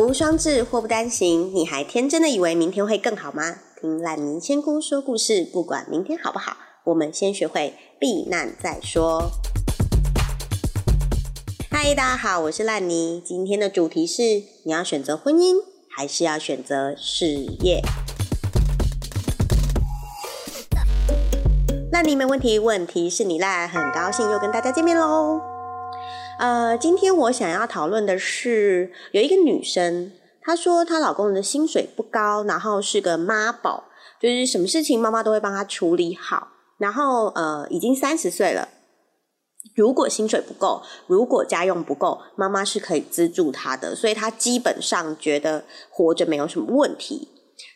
福无双至，祸不单行。你还天真的以为明天会更好吗？听烂泥仙姑说故事，不管明天好不好，我们先学会避难再说。嗨，大家好，我是烂泥。今天的主题是：你要选择婚姻，还是要选择事业？烂泥没问题，问题是你烂。很高兴又跟大家见面喽。呃，今天我想要讨论的是，有一个女生，她说她老公的薪水不高，然后是个妈宝，就是什么事情妈妈都会帮她处理好。然后呃，已经三十岁了，如果薪水不够，如果家用不够，妈妈是可以资助她的，所以她基本上觉得活着没有什么问题。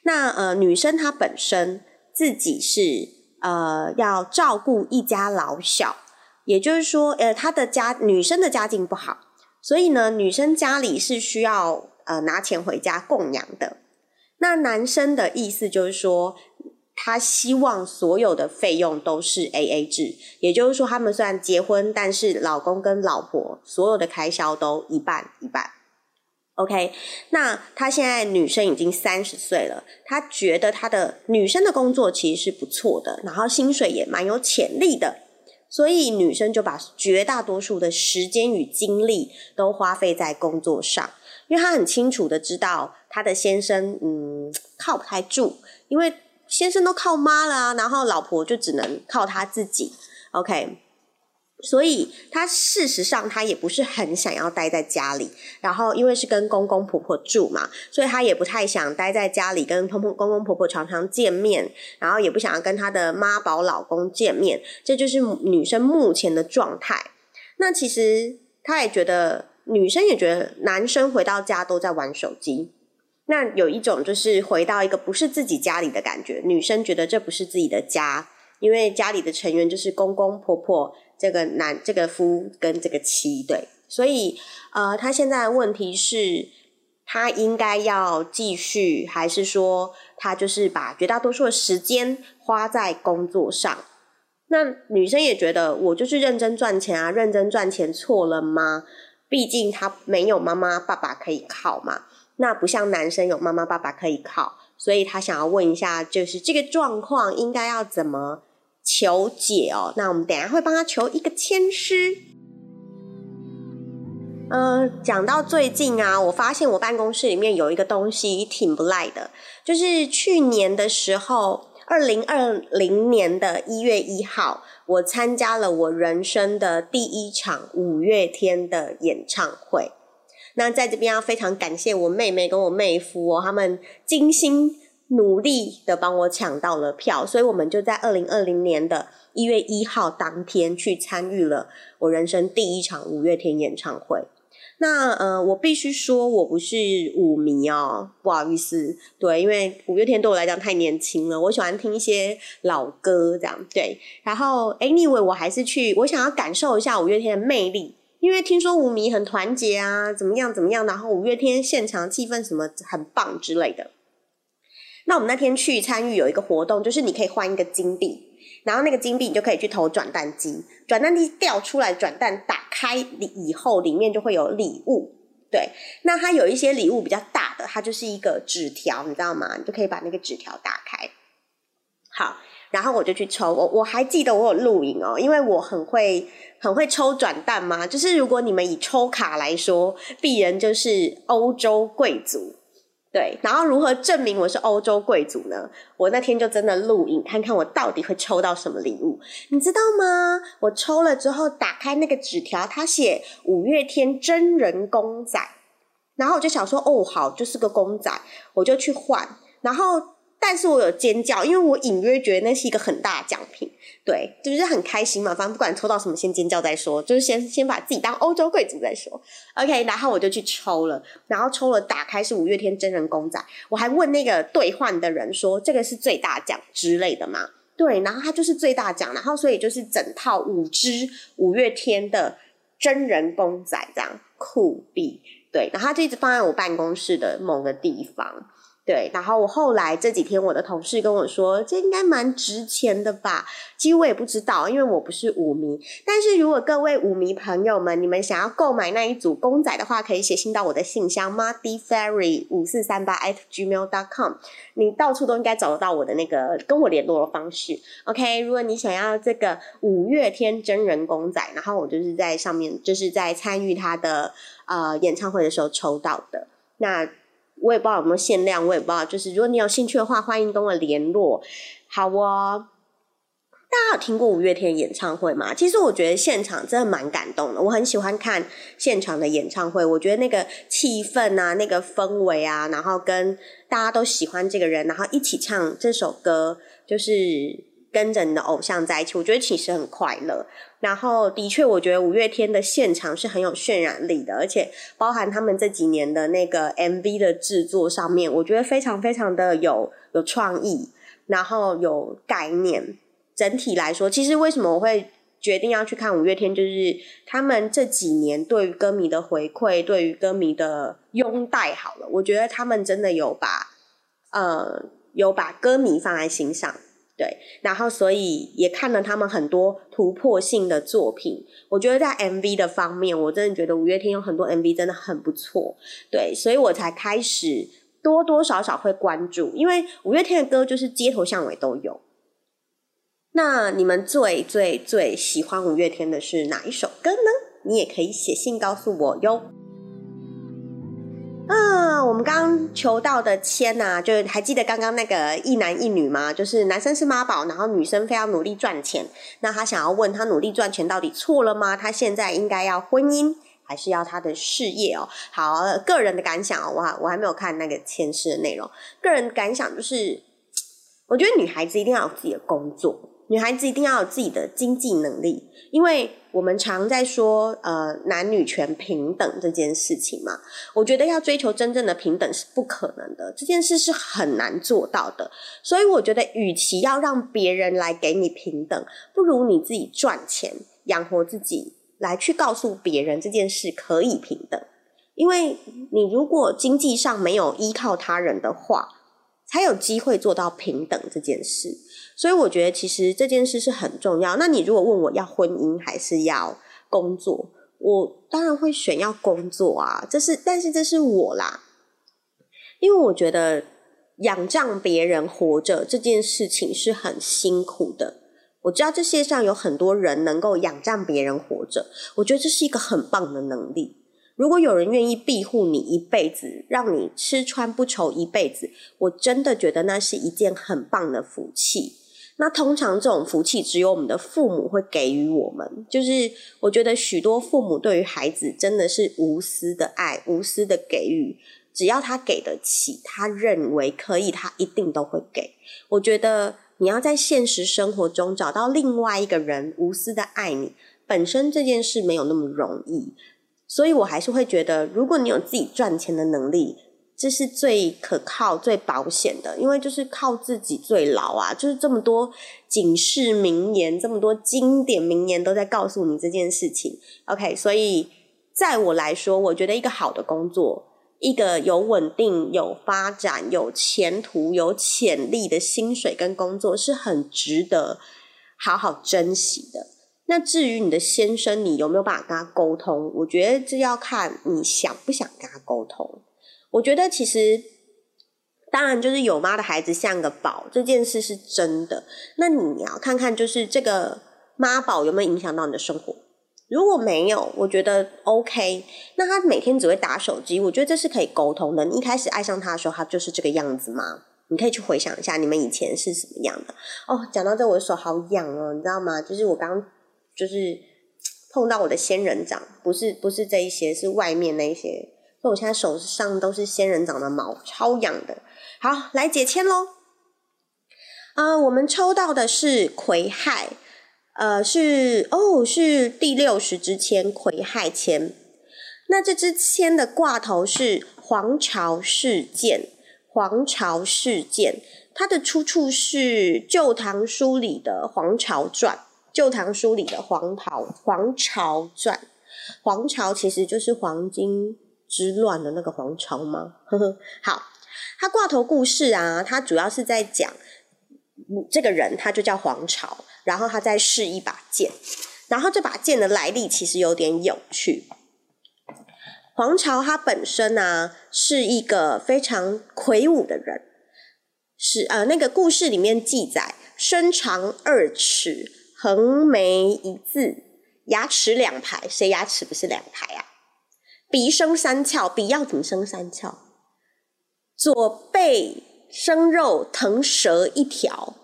那呃，女生她本身自己是呃要照顾一家老小。也就是说，呃，她的家女生的家境不好，所以呢，女生家里是需要呃拿钱回家供养的。那男生的意思就是说，他希望所有的费用都是 A A 制，也就是说，他们虽然结婚，但是老公跟老婆所有的开销都一半一半。OK，那他现在女生已经三十岁了，他觉得他的女生的工作其实是不错的，然后薪水也蛮有潜力的。所以女生就把绝大多数的时间与精力都花费在工作上，因为她很清楚的知道她的先生嗯靠不太住，因为先生都靠妈了，然后老婆就只能靠她自己。OK。所以她事实上她也不是很想要待在家里，然后因为是跟公公婆婆住嘛，所以她也不太想待在家里跟公公公公婆婆常常见面，然后也不想要跟她的妈宝老公见面，这就是女生目前的状态。那其实她也觉得，女生也觉得男生回到家都在玩手机，那有一种就是回到一个不是自己家里的感觉，女生觉得这不是自己的家，因为家里的成员就是公公婆婆。这个男这个夫跟这个妻对，所以呃，他现在的问题是，他应该要继续，还是说他就是把绝大多数的时间花在工作上？那女生也觉得，我就是认真赚钱啊，认真赚钱错了吗？毕竟他没有妈妈爸爸可以靠嘛，那不像男生有妈妈爸爸可以靠，所以他想要问一下，就是这个状况应该要怎么？求解哦，那我们等下会帮他求一个签诗。嗯，讲到最近啊，我发现我办公室里面有一个东西挺不赖的，就是去年的时候，二零二零年的一月一号，我参加了我人生的第一场五月天的演唱会。那在这边要非常感谢我妹妹跟我妹夫哦，他们精心。努力的帮我抢到了票，所以我们就在二零二零年的一月一号当天去参与了我人生第一场五月天演唱会。那呃，我必须说我不是舞迷哦，不好意思，对，因为五月天对我来讲太年轻了，我喜欢听一些老歌这样。对，然后 anyway，我还是去，我想要感受一下五月天的魅力，因为听说舞迷很团结啊，怎么样怎么样，然后五月天现场气氛什么很棒之类的。那我们那天去参与有一个活动，就是你可以换一个金币，然后那个金币你就可以去投转蛋机，转蛋机掉出来，转蛋打开以后里面就会有礼物。对，那它有一些礼物比较大的，它就是一个纸条，你知道吗？你就可以把那个纸条打开。好，然后我就去抽，我我还记得我有录影哦，因为我很会很会抽转蛋嘛。就是如果你们以抽卡来说，鄙人就是欧洲贵族。对，然后如何证明我是欧洲贵族呢？我那天就真的录影，看看我到底会抽到什么礼物，你知道吗？我抽了之后，打开那个纸条，他写五月天真人公仔，然后我就想说，哦，好，就是个公仔，我就去换，然后。但是我有尖叫，因为我隐约觉得那是一个很大的奖品，对，就是很开心嘛。反正不管抽到什么，先尖叫再说，就是先先把自己当欧洲贵族再说。OK，然后我就去抽了，然后抽了，打开是五月天真人公仔，我还问那个兑换的人说这个是最大奖之类的嘛？对，然后它就是最大奖，然后所以就是整套五只五月天的真人公仔这样酷毙，对，然后它就一直放在我办公室的某个地方。对，然后我后来这几天，我的同事跟我说，这应该蛮值钱的吧？其实我也不知道，因为我不是舞迷。但是如果各位舞迷朋友们，你们想要购买那一组公仔的话，可以写信到我的信箱 muddy fairy 五四三八 at gmail dot com。你到处都应该找得到我的那个跟我联络的方式。OK，如果你想要这个五月天真人公仔，然后我就是在上面，就是在参与他的呃演唱会的时候抽到的。那我也不知道有没有限量，我也不知道。就是如果你有兴趣的话，欢迎跟我联络。好哦，大家有听过五月天演唱会吗？其实我觉得现场真的蛮感动的。我很喜欢看现场的演唱会，我觉得那个气氛啊，那个氛围啊，然后跟大家都喜欢这个人，然后一起唱这首歌，就是跟着你的偶像在一起，我觉得其实很快乐。然后，的确，我觉得五月天的现场是很有渲染力的，而且包含他们这几年的那个 MV 的制作上面，我觉得非常非常的有有创意，然后有概念。整体来说，其实为什么我会决定要去看五月天，就是他们这几年对于歌迷的回馈，对于歌迷的拥戴，好了，我觉得他们真的有把呃有把歌迷放在心上。对，然后所以也看了他们很多突破性的作品。我觉得在 MV 的方面，我真的觉得五月天有很多 MV 真的很不错。对，所以我才开始多多少少会关注，因为五月天的歌就是街头巷尾都有。那你们最最最喜欢五月天的是哪一首歌呢？你也可以写信告诉我哟。我们刚刚求到的签呐，就还记得刚刚那个一男一女吗？就是男生是妈宝，然后女生非要努力赚钱。那他想要问他努力赚钱到底错了吗？他现在应该要婚姻，还是要他的事业哦？好，个人的感想哦，我还我还没有看那个签诗的内容。个人感想就是，我觉得女孩子一定要有自己的工作。女孩子一定要有自己的经济能力，因为我们常在说呃男女权平等这件事情嘛。我觉得要追求真正的平等是不可能的，这件事是很难做到的。所以我觉得，与其要让别人来给你平等，不如你自己赚钱养活自己，来去告诉别人这件事可以平等。因为你如果经济上没有依靠他人的话，才有机会做到平等这件事。所以我觉得其实这件事是很重要。那你如果问我要婚姻还是要工作，我当然会选要工作啊。这是，但是这是我啦，因为我觉得仰仗别人活着这件事情是很辛苦的。我知道这世界上有很多人能够仰仗别人活着，我觉得这是一个很棒的能力。如果有人愿意庇护你一辈子，让你吃穿不愁一辈子，我真的觉得那是一件很棒的福气。那通常这种福气只有我们的父母会给予我们，就是我觉得许多父母对于孩子真的是无私的爱、无私的给予，只要他给得起，他认为可以，他一定都会给。我觉得你要在现实生活中找到另外一个人无私的爱你，本身这件事没有那么容易，所以我还是会觉得，如果你有自己赚钱的能力。这是最可靠、最保险的，因为就是靠自己最牢啊！就是这么多警示名言，这么多经典名言都在告诉你这件事情。OK，所以在我来说，我觉得一个好的工作，一个有稳定、有发展、有前途、有潜力的薪水跟工作，是很值得好好珍惜的。那至于你的先生，你有没有办法跟他沟通？我觉得这要看你想不想跟他沟通。我觉得其实，当然就是有妈的孩子像个宝这件事是真的。那你要看看，就是这个妈宝有没有影响到你的生活？如果没有，我觉得 OK。那他每天只会打手机，我觉得这是可以沟通的。你一开始爱上他的时候，他就是这个样子吗？你可以去回想一下，你们以前是什么样的。哦，讲到这，我的手好痒哦，你知道吗？就是我刚就是碰到我的仙人掌，不是不是这一些，是外面那些。我现在手上都是仙人掌的毛，超痒的。好，来解签喽。啊，我们抽到的是癸亥，呃，是哦，是第六十支签癸亥签。那这支签的挂头是黄巢事件，黄巢事件，它的出处是《旧唐书》里的《黄巢传》，《旧唐书》里的《黄巢黄巢传》，黄巢其实就是黄金。之乱的那个皇朝吗？好，他挂头故事啊，他主要是在讲这个人，他就叫黄巢，然后他在试一把剑，然后这把剑的来历其实有点有趣。黄巢他本身呢是一个非常魁梧的人，是呃那个故事里面记载，身长二尺，横眉一字，牙齿两排，谁牙齿不是两排啊？鼻生三窍，鼻要怎么生三窍？左背生肉腾蛇一条，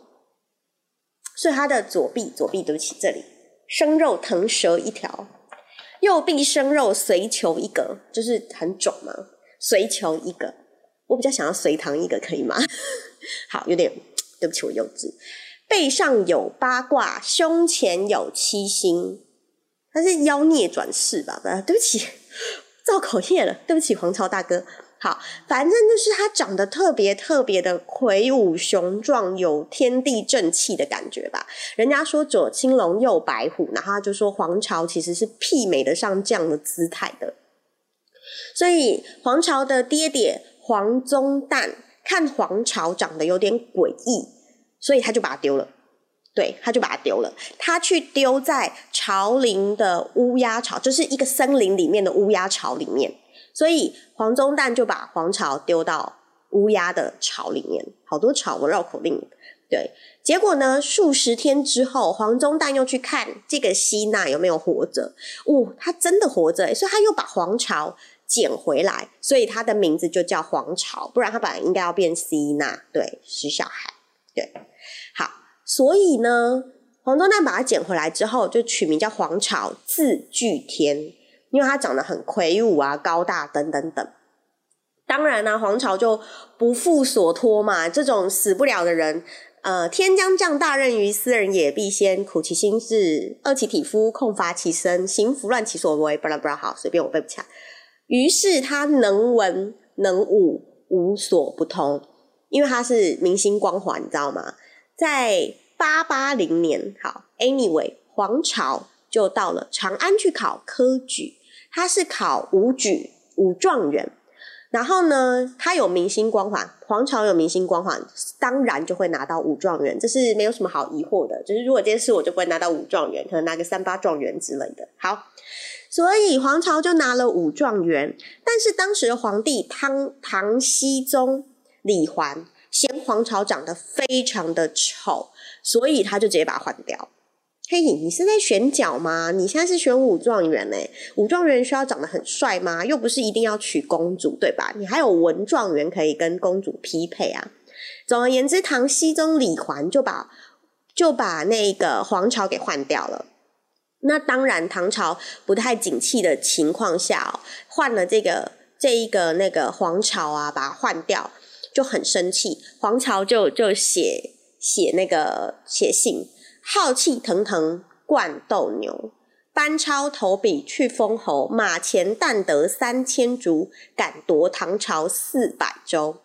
所以他的左臂左臂对不起，这里生肉腾蛇一条。右臂生肉随球一个，就是很肿嘛，随球一个。我比较想要随堂一个，可以吗？好，有点对不起，我幼稚。背上有八卦，胸前有七星，他是妖孽转世吧？对不起，造口业了，对不起，黄巢大哥。好，反正就是他长得特别特别的魁梧雄壮，有天地正气的感觉吧。人家说左青龙，右白虎，然后他就说黄巢其实是媲美得上这样的姿态的。所以黄巢的爹爹黄宗旦看黄巢长得有点诡异，所以他就把他丢了。对，他就把它丢了。他去丢在朝林的乌鸦巢，就是一个森林里面的乌鸦巢里面。所以黄宗旦就把黄巢丢到乌鸦的巢里面，好多巢，我绕口令。对，结果呢，数十天之后，黄宗旦又去看这个希娜有没有活着。哦，他真的活着，所以他又把黄巢捡回来，所以他的名字就叫黄巢，不然他本来应该要变希娜。对，是小孩。对，好，所以呢，黄宗旦把它捡回来之后，就取名叫黄巢，字巨天。因为他长得很魁梧啊，高大等等等。当然呢，黄巢就不负所托嘛，这种死不了的人，呃，天将降大任于斯人也，必先苦其心志，饿其体肤，空乏其身，行拂乱其所为。巴拉巴拉，好，随便我背不起来。于是他能文能武，无所不通。因为他是明星光环，你知道吗？在八八零年，好，anyway，黄巢就到了长安去考科举。他是考武举武状元，然后呢，他有明星光环，皇朝有明星光环，当然就会拿到武状元，这是没有什么好疑惑的。就是如果这件事我就不会拿到武状元，可能拿个三八状元之类的。好，所以皇朝就拿了武状元，但是当时的皇帝唐唐僖宗李环嫌皇朝长得非常的丑，所以他就直接把它换掉。嘿，你是在选角吗？你现在是选武状元嘞？武状元需要长得很帅吗？又不是一定要娶公主，对吧？你还有文状元可以跟公主匹配啊。总而言之，唐僖宗李环就把就把那个皇朝给换掉了。那当然，唐朝不太景气的情况下，换了这个这一个那个皇朝啊，把它换掉就很生气。皇朝就就写写那个写信。浩气腾腾灌斗牛，班超投笔去封侯，马前但得三千卒，敢夺唐朝四百州。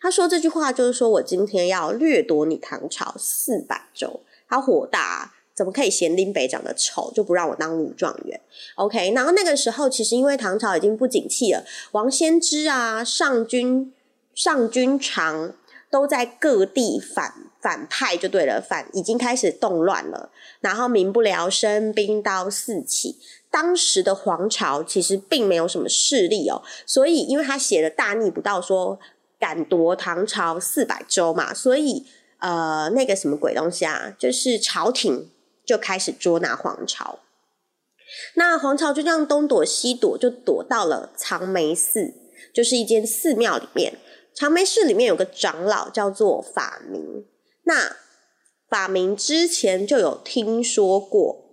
他说这句话就是说我今天要掠夺你唐朝四百州。他火大，怎么可以嫌林北长得丑就不让我当武状元？OK，然后那个时候其实因为唐朝已经不景气了，王先知啊、上君、上军长都在各地反。反派就对了，反已经开始动乱了，然后民不聊生，兵刀四起。当时的皇朝其实并没有什么势力哦，所以因为他写了大逆不道，说敢夺唐朝四百州嘛，所以呃那个什么鬼东西啊，就是朝廷就开始捉拿皇朝。那皇朝就这样东躲西躲，就躲到了长眉寺，就是一间寺庙里面。长眉寺里面有个长老叫做法明。那法明之前就有听说过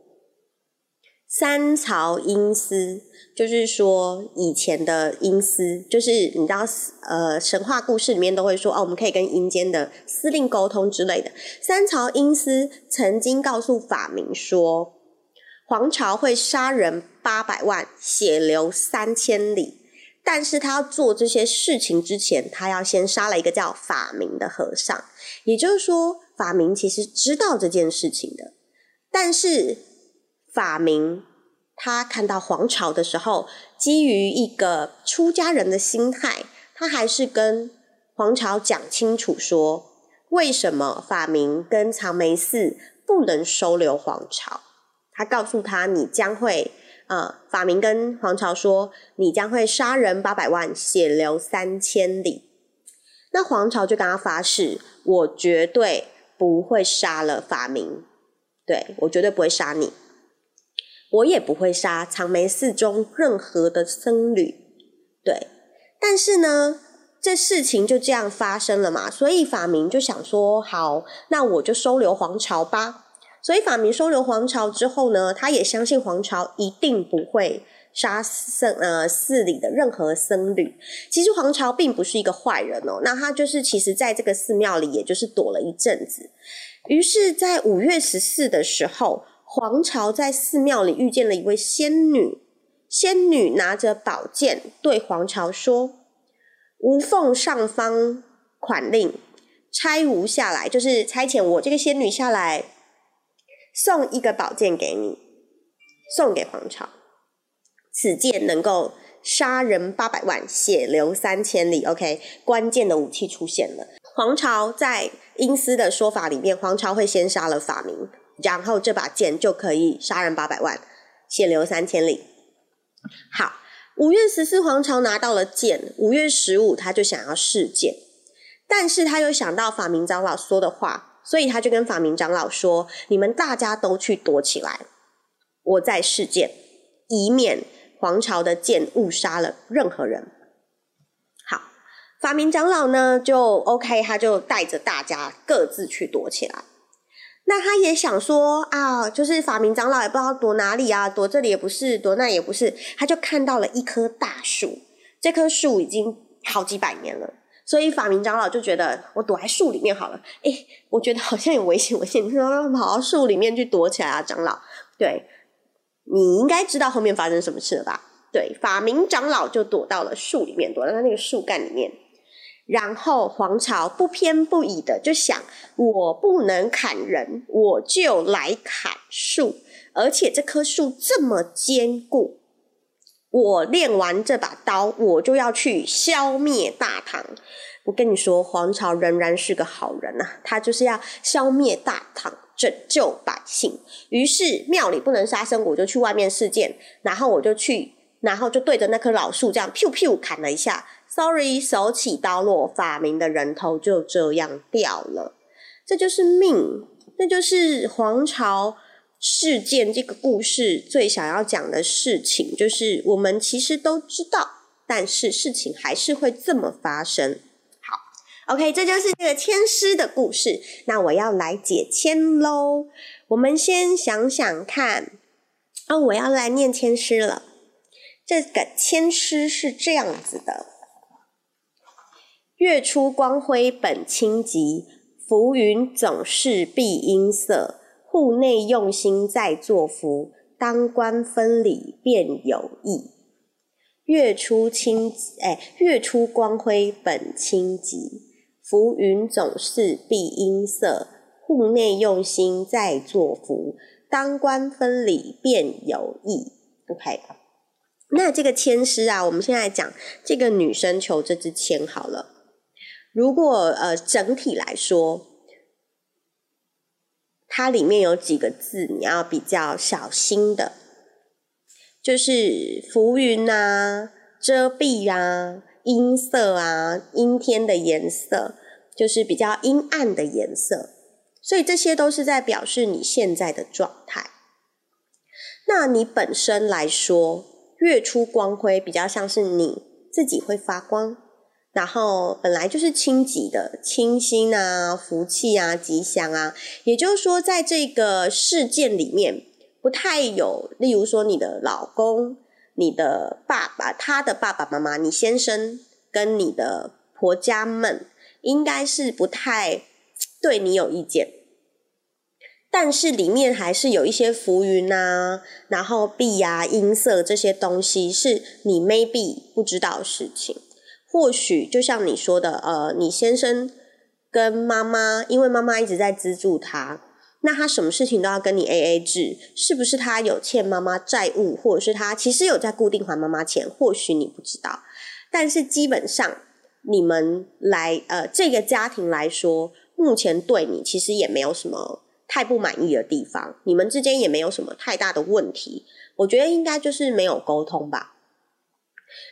三朝阴司，就是说以前的阴司，就是你知道，呃，神话故事里面都会说哦，我们可以跟阴间的司令沟通之类的。三朝阴司曾经告诉法明说，皇朝会杀人八百万，血流三千里，但是他要做这些事情之前，他要先杀了一个叫法明的和尚。也就是说，法明其实知道这件事情的，但是法明他看到黄巢的时候，基于一个出家人的心态，他还是跟黄巢讲清楚说，为什么法明跟长眉寺不能收留黄巢？他告诉他，你将会，呃，法明跟黄巢说，你将会杀人八百万，血流三千里。那黄巢就跟他发誓，我绝对不会杀了法明，对我绝对不会杀你，我也不会杀长眉寺中任何的僧侣，对。但是呢，这事情就这样发生了嘛，所以法明就想说，好，那我就收留黄巢吧。所以法明收留黄巢之后呢，他也相信黄巢一定不会杀僧呃寺里的任何僧侣。其实黄巢并不是一个坏人哦，那他就是其实在这个寺庙里，也就是躲了一阵子。于是，在五月十四的时候，黄巢在寺庙里遇见了一位仙女。仙女拿着宝剑对黄巢说：“无奉上方款令，差吾下来，就是差遣我这个仙女下来，送一个宝剑给你，送给黄巢。此剑能够杀人八百万，血流三千里。OK，关键的武器出现了。黄巢在阴司的说法里面，黄巢会先杀了法明，然后这把剑就可以杀人八百万，血流三千里。”好，五月十四，黄巢拿到了剑。五月十五，他就想要试剑，但是他又想到法明长老说的话，所以他就跟法明长老说：“你们大家都去躲起来，我在试剑，以免黄巢的剑误杀了任何人。”好，法明长老呢就 OK，他就带着大家各自去躲起来。那他也想说啊，就是法明长老也不知道躲哪里啊，躲这里也不是，躲那也不是，他就看到了一棵大树，这棵树已经好几百年了，所以法明长老就觉得我躲在树里面好了。哎，我觉得好像有危险，危险，你说跑到树里面去躲起来啊，长老。对，你应该知道后面发生什么事了吧？对，法明长老就躲到了树里面，躲在他那个树干里面。然后黄巢不偏不倚的就想，我不能砍人，我就来砍树，而且这棵树这么坚固，我练完这把刀，我就要去消灭大唐。我跟你说，黄巢仍然是个好人呐，他就是要消灭大唐，拯救百姓。于是庙里不能杀生，我就去外面试剑，然后我就去，然后就对着那棵老树这样噗噗砍了一下。Sorry，手起刀落，法明的人头就这样掉了。这就是命，这就是皇朝事件这个故事最想要讲的事情，就是我们其实都知道，但是事情还是会这么发生。好，OK，这就是这个签诗的故事。那我要来解签喽。我们先想想看，哦，我要来念签诗了。这个签诗是这样子的。月出光辉本清极，浮云总是碧阴色。户内用心在作福，当官分理便有意。月出清哎，月出光辉本清极，浮云总是碧阴色。户内用心在作福，当官分理便有意。OK，那这个签诗啊，我们现在讲这个女生求这支签好了。如果呃整体来说，它里面有几个字你要比较小心的，就是浮云啊、遮蔽啊、阴色啊、阴天的颜色，就是比较阴暗的颜色，所以这些都是在表示你现在的状态。那你本身来说，月出光辉比较像是你自己会发光。然后本来就是清吉的清新啊、福气啊、吉祥啊，也就是说，在这个事件里面，不太有，例如说你的老公、你的爸爸、他的爸爸妈妈、你先生跟你的婆家们，应该是不太对你有意见。但是里面还是有一些浮云啊，然后碧啊、音色这些东西，是你 maybe 不知道的事情。或许就像你说的，呃，你先生跟妈妈，因为妈妈一直在资助他，那他什么事情都要跟你 A A 制，是不是他有欠妈妈债务，或者是他其实有在固定还妈妈钱？或许你不知道，但是基本上你们来呃这个家庭来说，目前对你其实也没有什么太不满意的地方，你们之间也没有什么太大的问题。我觉得应该就是没有沟通吧。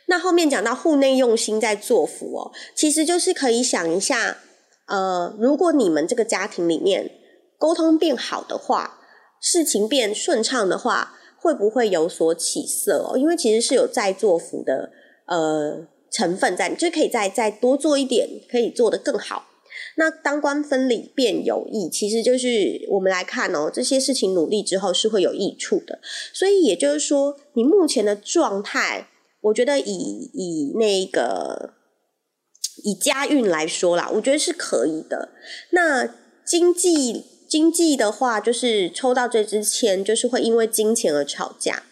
那后面讲到户内用心在做福哦，其实就是可以想一下，呃，如果你们这个家庭里面沟通变好的话，事情变顺畅的话，会不会有所起色哦？因为其实是有在做福的呃成分在，就可以再再多做一点，可以做得更好。那当官分离变有益，其实就是我们来看哦，这些事情努力之后是会有益处的。所以也就是说，你目前的状态。我觉得以以那个以家运来说啦，我觉得是可以的。那经济经济的话，就是抽到这支签，就是会因为金钱而吵架。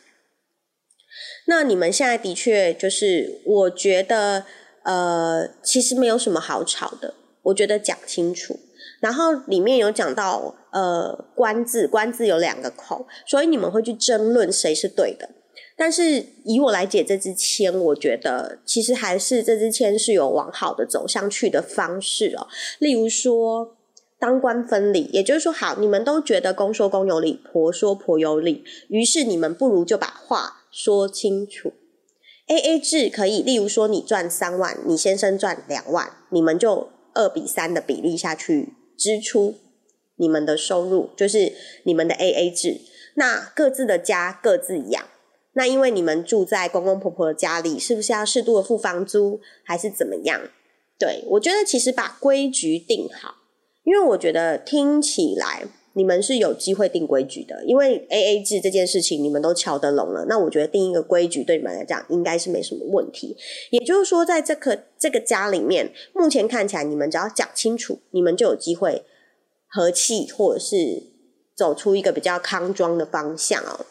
那你们现在的确就是，我觉得呃，其实没有什么好吵的。我觉得讲清楚，然后里面有讲到呃“官”字，“官”字有两个口，所以你们会去争论谁是对的。但是以我来解这支签，我觉得其实还是这支签是有往好的走向去的方式哦。例如说，当官分离，也就是说，好，你们都觉得公说公有理，婆说婆有理，于是你们不如就把话说清楚。A A 制可以，例如说你赚三万，你先生赚两万，你们就二比三的比例下去支出你们的收入，就是你们的 A A 制，那各自的家各自养。那因为你们住在公公婆婆的家里，是不是要适度的付房租，还是怎么样？对我觉得其实把规矩定好，因为我觉得听起来你们是有机会定规矩的，因为 A A 制这件事情你们都敲得拢了，那我觉得定一个规矩对你们来讲应该是没什么问题。也就是说，在这个这个家里面，目前看起来你们只要讲清楚，你们就有机会和气，或者是走出一个比较康庄的方向哦。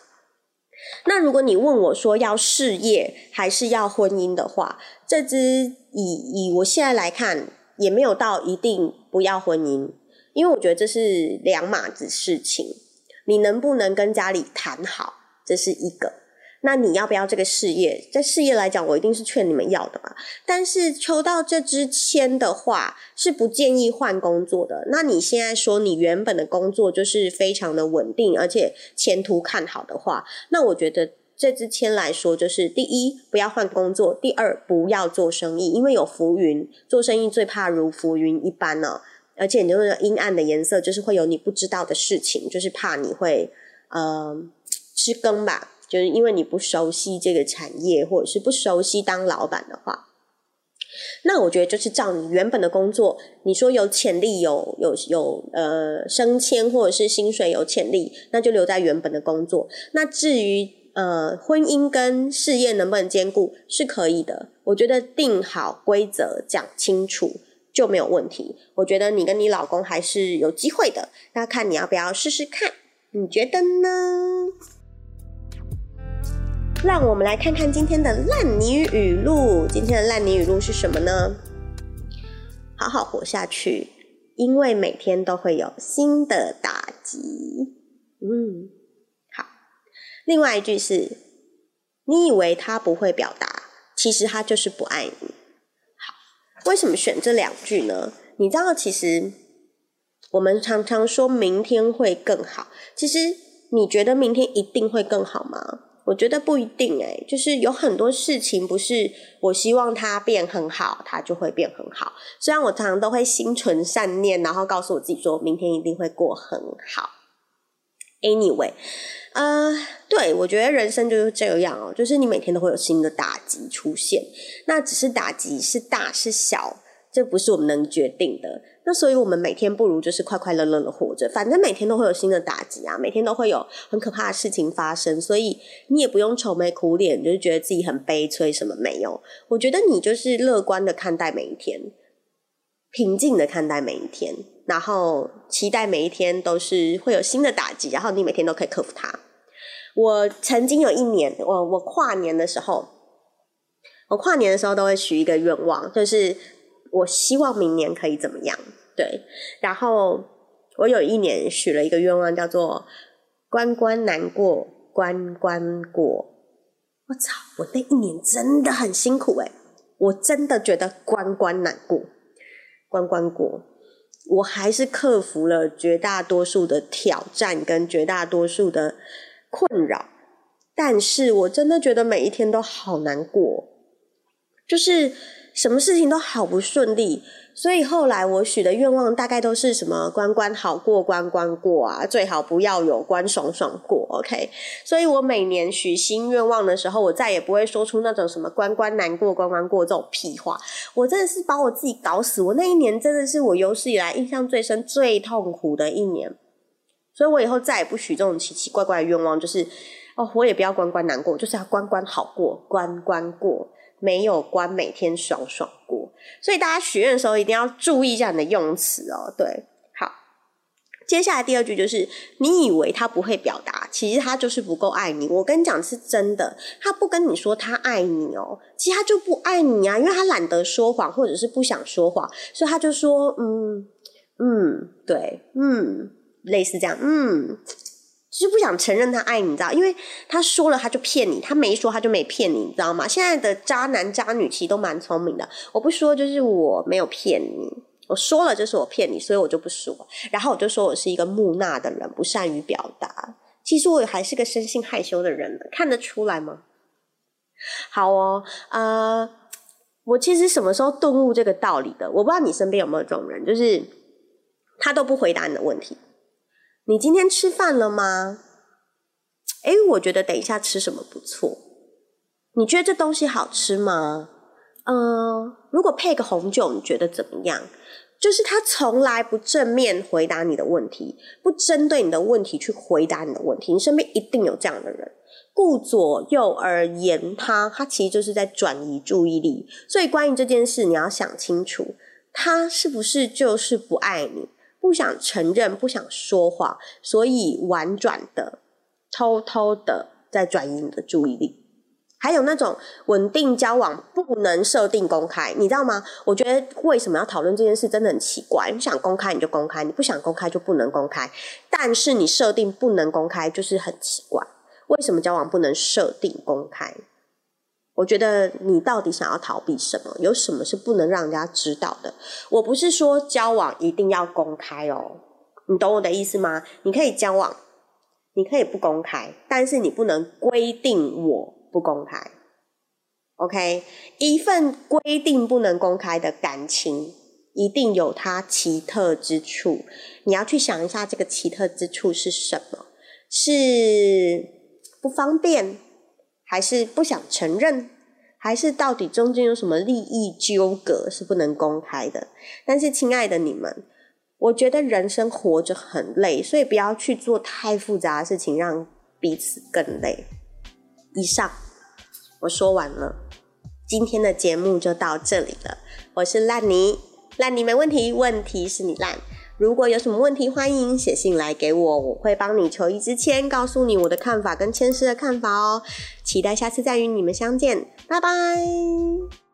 那如果你问我说要事业还是要婚姻的话，这只以以我现在来看，也没有到一定不要婚姻，因为我觉得这是两码子事情，你能不能跟家里谈好，这是一个。那你要不要这个事业？在事业来讲，我一定是劝你们要的嘛。但是抽到这支签的话，是不建议换工作的。那你现在说你原本的工作就是非常的稳定，而且前途看好的话，那我觉得这支签来说，就是第一不要换工作，第二不要做生意，因为有浮云，做生意最怕如浮云一般呢。而且你就是阴暗的颜色，就是会有你不知道的事情，就是怕你会呃吃羹吧。就是因为你不熟悉这个产业，或者是不熟悉当老板的话，那我觉得就是照你原本的工作，你说有潜力、有有有呃升迁或者是薪水有潜力，那就留在原本的工作。那至于呃婚姻跟事业能不能兼顾，是可以的。我觉得定好规则讲清楚就没有问题。我觉得你跟你老公还是有机会的，那看你要不要试试看？你觉得呢？让我们来看看今天的烂泥语录。今天的烂泥语录是什么呢？好好活下去，因为每天都会有新的打击。嗯，好。另外一句是：你以为他不会表达，其实他就是不爱你。好，为什么选这两句呢？你知道，其实我们常常说明天会更好。其实你觉得明天一定会更好吗？我觉得不一定哎，就是有很多事情不是我希望它变很好，它就会变很好。虽然我常常都会心存善念，然后告诉我自己说明天一定会过很好。Anyway，呃，对我觉得人生就是这样哦，就是你每天都会有新的打击出现，那只是打击是大是小。这不是我们能决定的，那所以我们每天不如就是快快乐乐的活着，反正每天都会有新的打击啊，每天都会有很可怕的事情发生，所以你也不用愁眉苦脸，就是觉得自己很悲催，什么没有。我觉得你就是乐观的看待每一天，平静的看待每一天，然后期待每一天都是会有新的打击，然后你每天都可以克服它。我曾经有一年，我我跨年的时候，我跨年的时候都会许一个愿望，就是。我希望明年可以怎么样？对，然后我有一年许了一个愿望，叫做“关关难过关关过”。我操！我那一年真的很辛苦哎，我真的觉得关关难过，关关过，我还是克服了绝大多数的挑战跟绝大多数的困扰，但是我真的觉得每一天都好难过，就是什么事情都好不顺利。所以后来我许的愿望大概都是什么关关好过关关过啊，最好不要有关爽爽过，OK。所以我每年许新愿望的时候，我再也不会说出那种什么关关难过关关过这种屁话。我真的是把我自己搞死，我那一年真的是我有史以来印象最深、最痛苦的一年。所以我以后再也不许这种奇奇怪怪的愿望，就是哦，我也不要关关难过，就是要关关好过关关过。没有关，每天爽爽过，所以大家许愿的时候一定要注意一下你的用词哦。对，好，接下来第二句就是，你以为他不会表达，其实他就是不够爱你。我跟你讲是真的，他不跟你说他爱你哦，其实他就不爱你啊，因为他懒得说谎，或者是不想说谎，所以他就说，嗯嗯，对，嗯，类似这样，嗯。就是不想承认他爱你，知道？因为他说了他就骗你，他没说他就没骗你，你知道吗？现在的渣男渣女其实都蛮聪明的。我不说就是我没有骗你，我说了就是我骗你，所以我就不说。然后我就说我是一个木讷的人，不善于表达。其实我还是个生性害羞的人，看得出来吗？好哦，呃，我其实什么时候顿悟这个道理的？我不知道你身边有没有这种人，就是他都不回答你的问题。你今天吃饭了吗？哎，我觉得等一下吃什么不错。你觉得这东西好吃吗？嗯，如果配个红酒，你觉得怎么样？就是他从来不正面回答你的问题，不针对你的问题去回答你的问题。你身边一定有这样的人，顾左右而言他，他其实就是在转移注意力。所以关于这件事，你要想清楚，他是不是就是不爱你？不想承认，不想说谎，所以婉转的、偷偷的在转移你的注意力。还有那种稳定交往不能设定公开，你知道吗？我觉得为什么要讨论这件事真的很奇怪。你想公开你就公开，你不想公开就不能公开。但是你设定不能公开，就是很奇怪。为什么交往不能设定公开？我觉得你到底想要逃避什么？有什么是不能让人家知道的？我不是说交往一定要公开哦，你懂我的意思吗？你可以交往，你可以不公开，但是你不能规定我不公开。OK，一份规定不能公开的感情，一定有它奇特之处。你要去想一下，这个奇特之处是什么？是不方便？还是不想承认，还是到底中间有什么利益纠葛是不能公开的？但是，亲爱的你们，我觉得人生活着很累，所以不要去做太复杂的事情，让彼此更累。以上我说完了，今天的节目就到这里了。我是烂泥，烂泥没问题，问题是你烂。如果有什么问题，欢迎写信来给我，我会帮你求一支签，告诉你我的看法跟签师的看法哦。期待下次再与你们相见，拜拜。